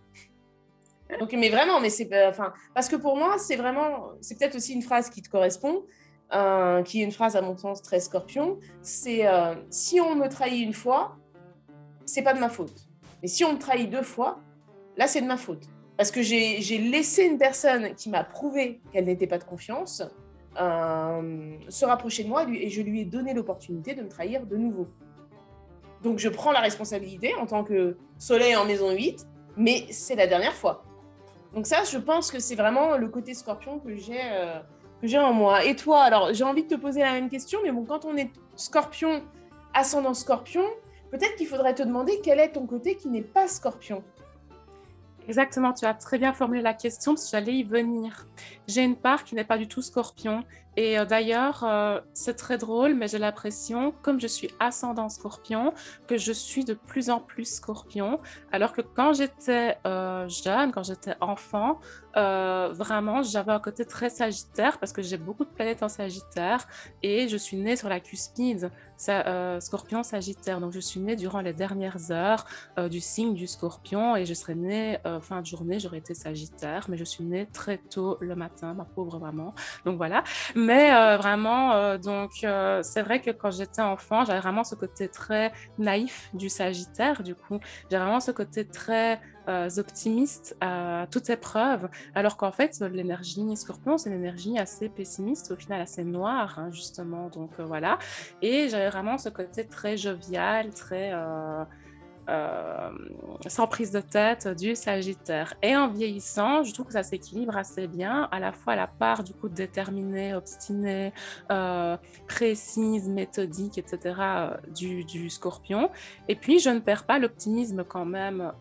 Donc, mais vraiment, mais c'est, enfin, parce que pour moi, c'est vraiment, c'est peut-être aussi une phrase qui te correspond, qui est une phrase à mon sens très scorpion. C'est euh, si on me trahit une fois, c'est pas de ma faute. Mais si on me trahit deux fois, là, c'est de ma faute. Parce que j'ai laissé une personne qui m'a prouvé qu'elle n'était pas de confiance euh, se rapprocher de moi et je lui ai donné l'opportunité de me trahir de nouveau. Donc je prends la responsabilité en tant que soleil en maison 8, mais c'est la dernière fois. Donc ça, je pense que c'est vraiment le côté scorpion que j'ai euh, j'ai en moi. Et toi, alors j'ai envie de te poser la même question, mais bon, quand on est scorpion, ascendant scorpion, peut-être qu'il faudrait te demander quel est ton côté qui n'est pas scorpion. Exactement, tu as très bien formulé la question parce que j'allais y venir. J'ai une part qui n'est pas du tout scorpion. Et euh, d'ailleurs, euh, c'est très drôle, mais j'ai l'impression, comme je suis ascendant scorpion, que je suis de plus en plus scorpion. Alors que quand j'étais euh, jeune, quand j'étais enfant, vraiment, j'avais un côté très sagittaire parce que j'ai beaucoup de planètes en sagittaire et je suis née sur la cuspide scorpion sagittaire. Donc, je suis née durant les dernières heures du signe du scorpion et je serais née fin de journée, j'aurais été sagittaire, mais je suis née très tôt le matin, ma pauvre maman. Donc, voilà. Euh, vraiment, euh, donc euh, c'est vrai que quand j'étais enfant, j'avais vraiment ce côté très naïf du Sagittaire. Du coup, j'ai vraiment ce côté très optimiste à toute épreuve, alors qu'en fait, l'énergie Scorpion, c'est une énergie assez pessimiste, au final assez noire, hein, justement. Donc voilà. Et j'avais vraiment ce côté très jovial, très euh, sans prise de tête du Sagittaire. Et en vieillissant, je trouve que ça s'équilibre assez bien, à la fois la part du coup déterminée, obstinée, euh, précise, méthodique, etc. Euh, du, du, Scorpion. Et puis, je ne perds pas l'optimisme quand même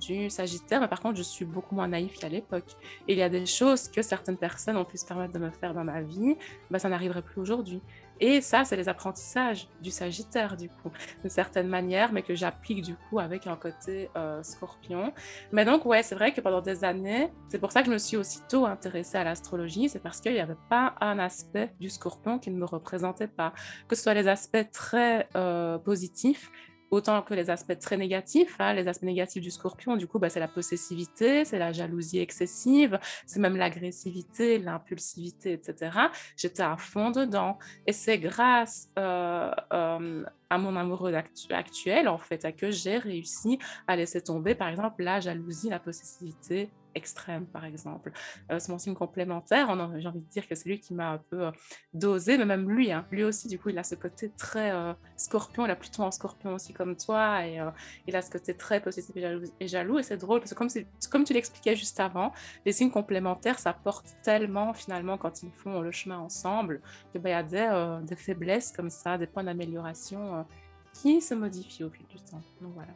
du Sagittaire, mais par contre, je suis beaucoup moins naïf qu'à l'époque. Il y a des choses que certaines personnes ont pu se permettre de me faire dans ma vie, bah, ça n'arriverait plus aujourd'hui. Et ça, c'est les apprentissages du Sagittaire, du coup, d'une certaine manière, mais que j'applique du coup avec un côté euh, scorpion. Mais donc, ouais, c'est vrai que pendant des années, c'est pour ça que je me suis aussitôt intéressée à l'astrologie, c'est parce qu'il n'y avait pas un aspect du scorpion qui ne me représentait pas, que ce soit les aspects très euh, positifs autant que les aspects très négatifs. Hein, les aspects négatifs du scorpion, du coup, bah, c'est la possessivité, c'est la jalousie excessive, c'est même l'agressivité, l'impulsivité, etc. J'étais à fond dedans. Et c'est grâce euh, euh, à mon amoureux actuel, en fait, à que j'ai réussi à laisser tomber, par exemple, la jalousie, la possessivité extrême, par exemple. Euh, mon signe complémentaire. J'ai envie de dire que c'est lui qui m'a un peu euh, dosé, mais même lui, hein, lui aussi, du coup, il a ce côté très euh, scorpion, il a plutôt un scorpion aussi comme toi, et il a ce côté très possessif et jaloux. Et, c'est drôle, parce que comme, tu l'expliquais juste avant, les signes complémentaires, ça porte tellement, finalement, quand ils font le chemin ensemble, qu'il ben, y a des, des, faiblesses comme ça, des points d'amélioration qui se modifie au fil du temps. Donc voilà.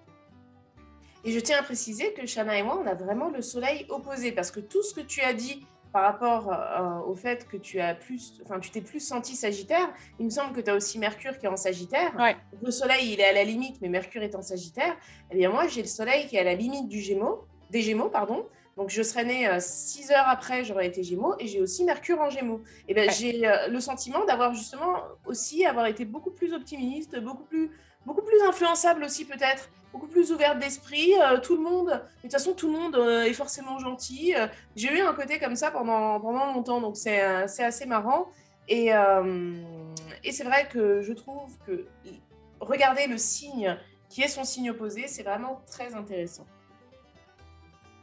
Et je tiens à préciser que Shana et moi, on a vraiment le soleil opposé parce que tout ce que tu as dit par rapport euh, au fait que tu as plus, enfin, tu t'es plus senti Sagittaire, il me semble que tu as aussi Mercure qui est en Sagittaire. Le soleil, il est à la limite, mais Mercure est en Sagittaire. Eh bien, moi, j'ai le soleil qui est à la limite du Gémeaux, des Gémeaux, pardon. Donc, je serais née euh, six heures après, j'aurais été Gémeaux, et j'ai aussi Mercure en Gémeaux. Et ben, j'ai euh, le sentiment d'avoir justement aussi avoir été beaucoup plus optimiste, beaucoup plus beaucoup plus influençable aussi peut-être, beaucoup plus ouverte d'esprit. Euh, tout le monde, de toute façon, tout le monde euh, est forcément gentil. Euh, j'ai eu un côté comme ça pendant, pendant longtemps, donc c'est assez marrant. Et, et c'est vrai que je trouve que regarder le signe qui est son signe opposé, c'est vraiment très intéressant.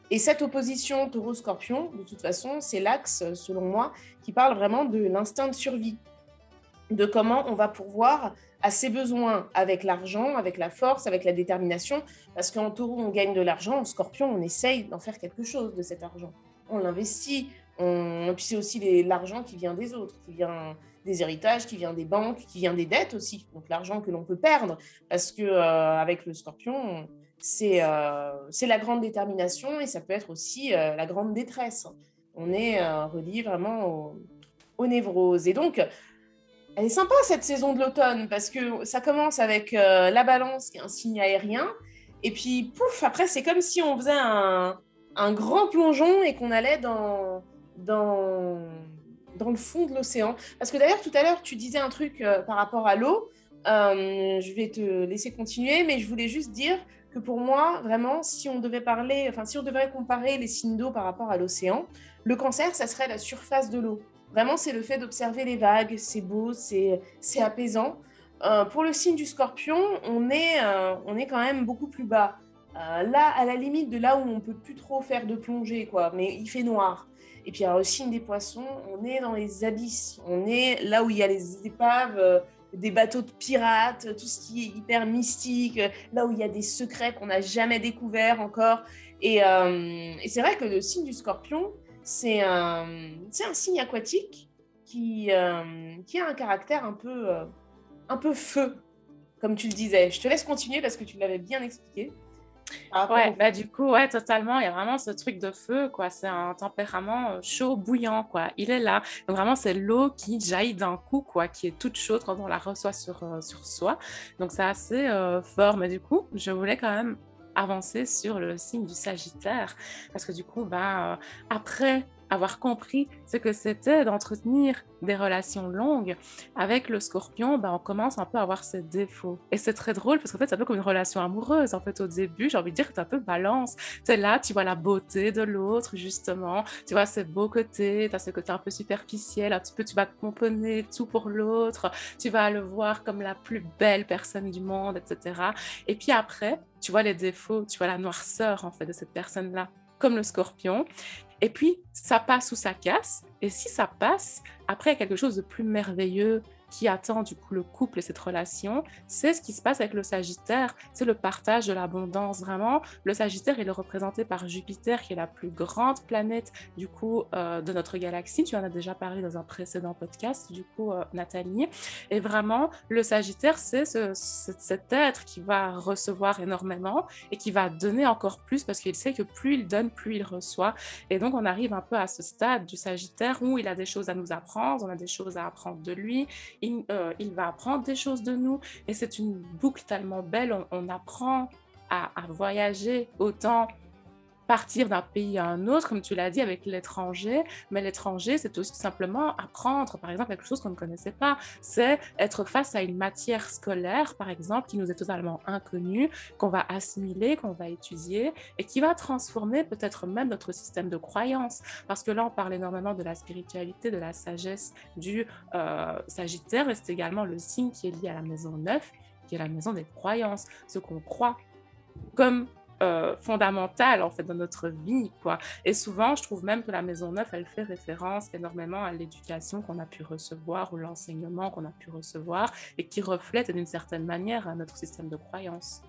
Et cette opposition taureau-scorpion, de toute façon, c'est l'axe, selon moi, qui parle vraiment de l'instinct de survie, de comment on va pouvoir à ses besoins avec l'argent, avec la force, avec la détermination. Parce qu'en taureau, on gagne de l'argent, en scorpion, on essaye d'en faire quelque chose de cet argent. On l'investit. On... Puis c'est aussi l'argent qui vient des autres, qui vient des héritages, qui vient des banques, qui vient des dettes aussi. Donc l'argent que l'on peut perdre. Parce que euh, avec le scorpion, c'est euh, c'est la grande détermination et ça peut être aussi euh, la grande détresse. On est relié vraiment aux névroses. Et donc, elle est sympa cette saison de l'automne parce que ça commence avec euh, la balance qui est un signe aérien. Et puis, pouf, après, c'est comme si on faisait un, grand plongeon et qu'on allait dans, dans, dans le fond de l'océan. Parce que d'ailleurs, tout à l'heure, tu disais un truc euh, par rapport à l'eau. Euh, je vais te laisser continuer, mais je voulais juste dire que pour moi, vraiment, si on devait parler, enfin, si on devait comparer les signes d'eau par rapport à l'océan, le cancer, ça serait la surface de l'eau. Vraiment, c'est le fait d'observer les vagues, c'est beau, c'est apaisant. Euh, pour le signe du scorpion, on est, euh, on est quand même beaucoup plus bas. Euh, là, à la limite de là où on peut plus trop faire de plongée, quoi, mais il fait noir. Et puis, le signe des poissons, on est dans les abysses. On est là où il y a les épaves, des bateaux de pirates, tout ce qui est hyper mystique, là où il y a des secrets qu'on n'a jamais découverts encore. Et, et c'est vrai que le signe du scorpion, c'est un, un signe aquatique qui, qui a un caractère un peu un peu feu, comme tu le disais. Je te laisse continuer parce que tu l'avais bien expliqué. Ouais, bah du coup, ouais, totalement. Il y a vraiment ce truc de feu, quoi. C'est un tempérament euh, chaud, bouillant, quoi. Il est là. Donc vraiment, c'est l'eau qui jaillit d'un coup, quoi, qui est toute chaude quand on la reçoit sur, euh, sur soi. Donc c'est assez euh, fort. Mais du coup, je voulais quand même avancer sur le signe du Sagittaire. Parce que du coup, bah, après avoir compris ce que c'était d'entretenir des relations longues, avec le scorpion, ben, on commence un peu à avoir ses défauts. Et c'est très drôle parce qu'en fait, c'est un peu comme une relation amoureuse. En fait, au début, j'ai envie de dire que tu un peu balance. C'est là, tu vois la beauté de l'autre, justement. Tu vois ses beaux côtés, tu as ce côté un peu superficiel, un petit peu, tu vas te tout pour l'autre. Tu vas le voir comme la plus belle personne du monde, etc. Et puis après, tu vois les défauts, tu vois la noirceur, en fait, de cette personne-là comme le scorpion. Et puis, ça passe ou ça casse. Et si ça passe, après, quelque chose de plus merveilleux qui attend du coup le couple et cette relation, c'est ce qui se passe avec le Sagittaire, c'est le partage de l'abondance. Vraiment, le Sagittaire il est représenté par Jupiter, qui est la plus grande planète du coup euh, de notre galaxie. Tu en as déjà parlé dans un précédent podcast, du coup, euh, Nathalie. Et vraiment, le Sagittaire, c'est ce, cet être qui va recevoir énormément et qui va donner encore plus parce qu'il sait que plus il donne, plus il reçoit. Et donc, on arrive un peu à ce stade du Sagittaire où il a des choses à nous apprendre, on a des choses à apprendre de lui euh, il, va apprendre des choses de nous. Et c'est une boucle tellement belle. On, apprend à, à, voyager autant partir d'un pays à un autre, comme tu l'as dit, avec l'étranger. Mais l'étranger, c'est aussi simplement apprendre, par exemple, quelque chose qu'on ne connaissait pas. C'est être face à une matière scolaire, par exemple, qui nous est totalement inconnue, qu'on va assimiler, qu'on va étudier et qui va transformer peut-être même notre système de croyance. Parce que là, on parle énormément de la spiritualité, de la sagesse du euh, Sagittaire et c'est également le signe qui est lié à la maison 9, qui est la maison des croyances, ce qu'on croit comme euh, fondamentale en fait dans notre vie quoi. Et souvent je trouve même que la maison neuve elle fait référence énormément à l'éducation qu'on a pu recevoir ou l'enseignement qu'on a pu recevoir et qui reflète d'une certaine manière notre système de croyance.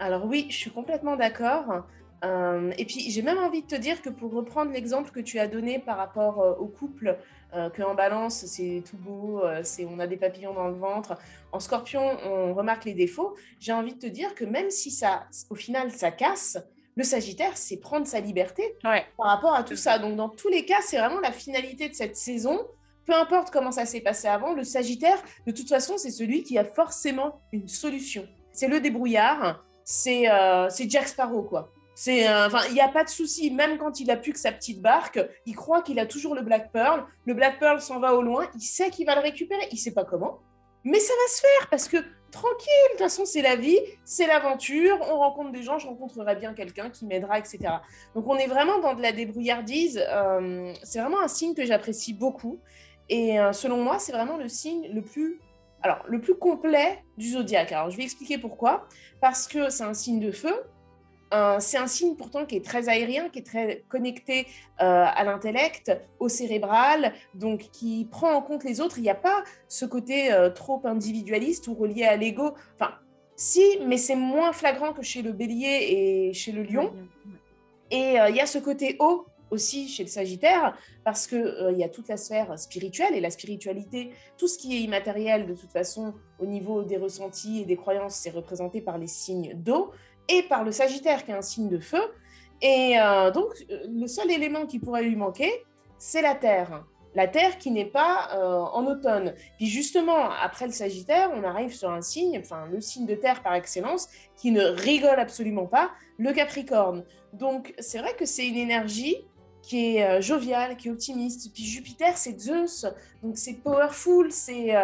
Alors oui je suis complètement d'accord. Euh, et puis j'ai même envie de te dire que pour reprendre l'exemple que tu as donné par rapport euh, au couple euh, qu'en balance, c'est tout beau, euh, c'est on a des papillons dans le ventre. En scorpion, on remarque les défauts. J'ai envie de te dire que même si ça, au final, ça casse, le Sagittaire, c'est prendre sa liberté par rapport à tout ça. Donc, dans tous les cas, c'est vraiment la finalité de cette saison. Peu importe comment ça s'est passé avant, le Sagittaire, de toute façon, c'est celui qui a forcément une solution. C'est le débrouillard, c'est euh, Jack Sparrow, quoi. C'est, euh, il n'y a pas de souci. Même quand il a plus que sa petite barque, il croit qu'il a toujours le Black Pearl. Le Black Pearl s'en va au loin. Il sait qu'il va le récupérer. Il sait pas comment, mais ça va se faire parce que tranquille. De toute façon, c'est la vie, c'est l'aventure. On rencontre des gens. Je rencontrerai bien quelqu'un qui m'aidera, etc. Donc, on est vraiment dans de la débrouillardise. Euh, c'est vraiment un signe que j'apprécie beaucoup. Et euh, selon moi, c'est vraiment le signe le plus alors, le plus complet du zodiaque. Alors, je vais expliquer pourquoi. Parce que c'est un signe de feu, c'est un signe pourtant qui est très aérien, qui est très connecté euh, à l'intellect, au cérébral, donc qui prend en compte les autres. Il n'y a pas ce côté euh, trop individualiste ou relié à l'ego. Enfin, si, mais c'est moins flagrant que chez le bélier et chez le lion. Et euh, il y a ce côté haut aussi chez le Sagittaire, parce qu'il il y a toute la sphère spirituelle et la spiritualité, tout ce qui est immatériel de toute façon au niveau des ressentis et des croyances, c'est représenté par les signes d'eau et par le Sagittaire qui est un signe de feu. Et euh, donc, le seul élément qui pourrait lui manquer, c'est la Terre. La Terre qui n'est pas euh, en automne. Puis justement, après le Sagittaire, on arrive sur un signe, enfin le signe de Terre par excellence, qui ne rigole absolument pas, le Capricorne. Donc c'est vrai que c'est une énergie qui est euh, joviale, qui est optimiste. Puis Jupiter, c'est Zeus, donc c'est powerful, c'est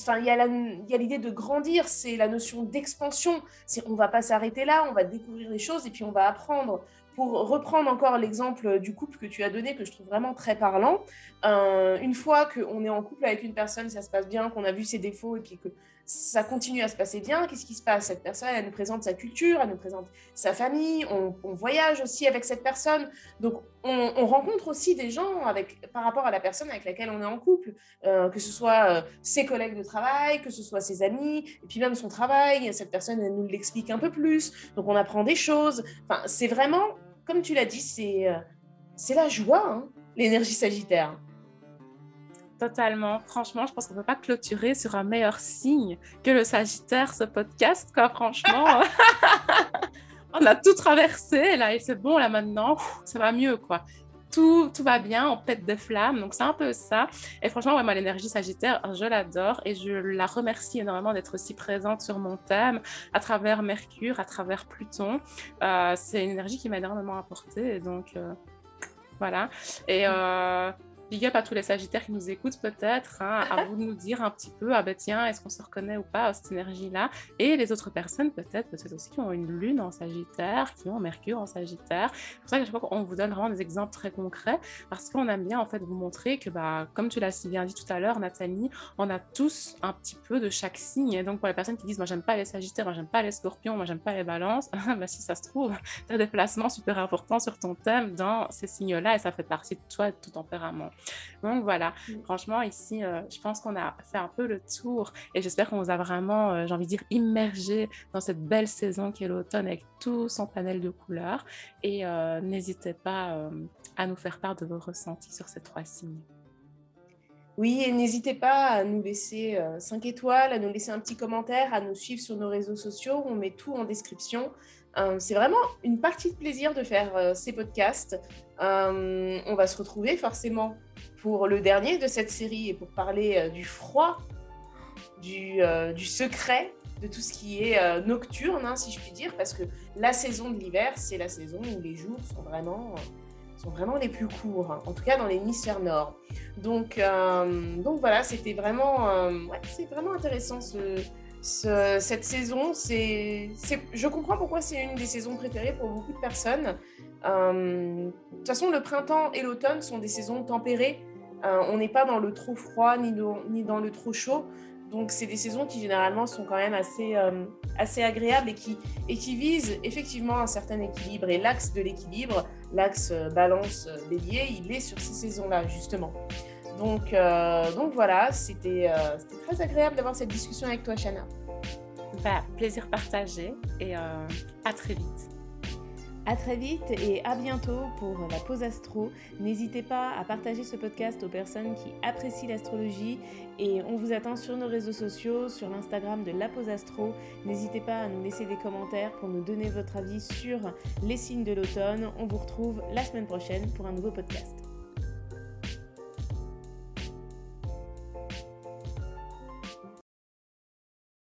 enfin, il y a l'idée de grandir, c'est la notion d'expansion. C'est on va pas s'arrêter là, on va découvrir les choses et puis on va apprendre. Pour reprendre encore l'exemple du couple que tu as donné, que je trouve vraiment très parlant, euh, une fois qu'on est en couple avec une personne, ça se passe bien, qu'on a vu ses défauts et puis que ça continue à se passer bien, qu'est-ce qui se passe? Cette personne, elle nous présente sa culture, elle nous présente sa famille, on, voyage aussi avec cette personne. Donc, on, rencontre aussi des gens avec, par rapport à la personne avec laquelle on est en couple, euh, que ce soit euh, ses collègues de travail, que ce soit ses amis, et puis même son travail. Cette personne, elle nous l'explique un peu plus. Donc, on apprend des choses. Enfin, c'est vraiment, comme tu l'as dit, c'est euh, la joie, hein, l'énergie sagittaire. Totalement. Franchement, je pense qu'on ne peut pas clôturer sur un meilleur signe que le Sagittaire, ce podcast, quoi. Franchement, on a tout traversé, là, et c'est bon, là, maintenant, ça va mieux, quoi. Tout, tout, va bien, on pète des flammes. Donc, c'est un peu ça. Et franchement, vraiment, l'énergie Sagittaire, je l'adore et je la remercie énormément d'être aussi présente sur mon thème à travers Mercure, à travers Pluton. Euh, c'est une énergie qui m'a énormément apporté. Donc, euh, voilà. Et. Euh, Big up à tous les Sagittaires qui nous écoutent peut-être, hein, à vous de nous dire un petit peu, ah ben tiens, est-ce qu'on se reconnaît ou pas à cette énergie-là? Et les autres personnes peut-être, peut-être aussi qui ont une lune en Sagittaire, qui ont Mercure en Sagittaire. C'est pour ça que je crois qu'on vous donne vraiment des exemples très concrets, parce qu'on aime bien en fait vous montrer que, bah, comme tu l'as si bien dit tout à l'heure, Nathalie, on a tous un petit peu de chaque signe. Et donc pour les personnes qui disent, moi j'aime pas les Sagittaires, moi j'aime pas les Scorpions, moi j'aime pas les Balances, bah, si ça se trouve, tu as des placements super importants sur ton thème dans ces signes-là et ça fait partie de toi et de ton tempérament. Donc voilà, mm. franchement, ici, euh, je pense qu'on a fait un peu le tour et j'espère qu'on vous a vraiment, euh, j'ai envie de dire, immergé dans cette belle saison qui est l'automne avec tout son panel de couleurs. Et euh, n'hésitez pas à nous faire part de vos ressentis sur ces trois signes. Oui, et n'hésitez pas à nous laisser 5 étoiles, à nous laisser un petit commentaire, à nous suivre sur nos réseaux sociaux. On met tout en description. Euh, c'est vraiment une partie de plaisir de faire euh, ces podcasts. Euh, on va se retrouver forcément pour le dernier de cette série et pour parler du froid, du, secret, de tout ce qui est nocturne, hein, si je puis dire, parce que la saison de l'hiver, c'est la saison où les jours sont vraiment, sont vraiment les plus courts, hein, en tout cas dans l'hémisphère nord. Donc, donc voilà, c'était vraiment, c'est vraiment intéressant ce cette saison, c'est, je comprends pourquoi c'est une des saisons préférées pour beaucoup de personnes. Euh, de toute façon, le printemps et l'automne sont des saisons tempérées. Euh, on n'est pas dans le trop froid ni, dans le trop chaud. Donc, c'est des saisons qui généralement sont quand même assez, euh, assez agréables et qui, et qui visent effectivement un certain équilibre. Et l'axe de l'équilibre, l'axe balance-bélier, il est sur ces saisons-là, justement. Donc, euh, donc voilà, euh, c'était très agréable d'avoir cette discussion avec toi, Shana. Bah, plaisir partagé et euh, à très vite. À très vite et à bientôt pour la pause astro. N'hésitez pas à partager ce podcast aux personnes qui apprécient l'astrologie et on vous attend sur nos réseaux sociaux, sur l'Instagram de la pause astro. N'hésitez pas à nous laisser des commentaires pour nous donner votre avis sur les signes de l'automne. On vous retrouve la semaine prochaine pour un nouveau podcast.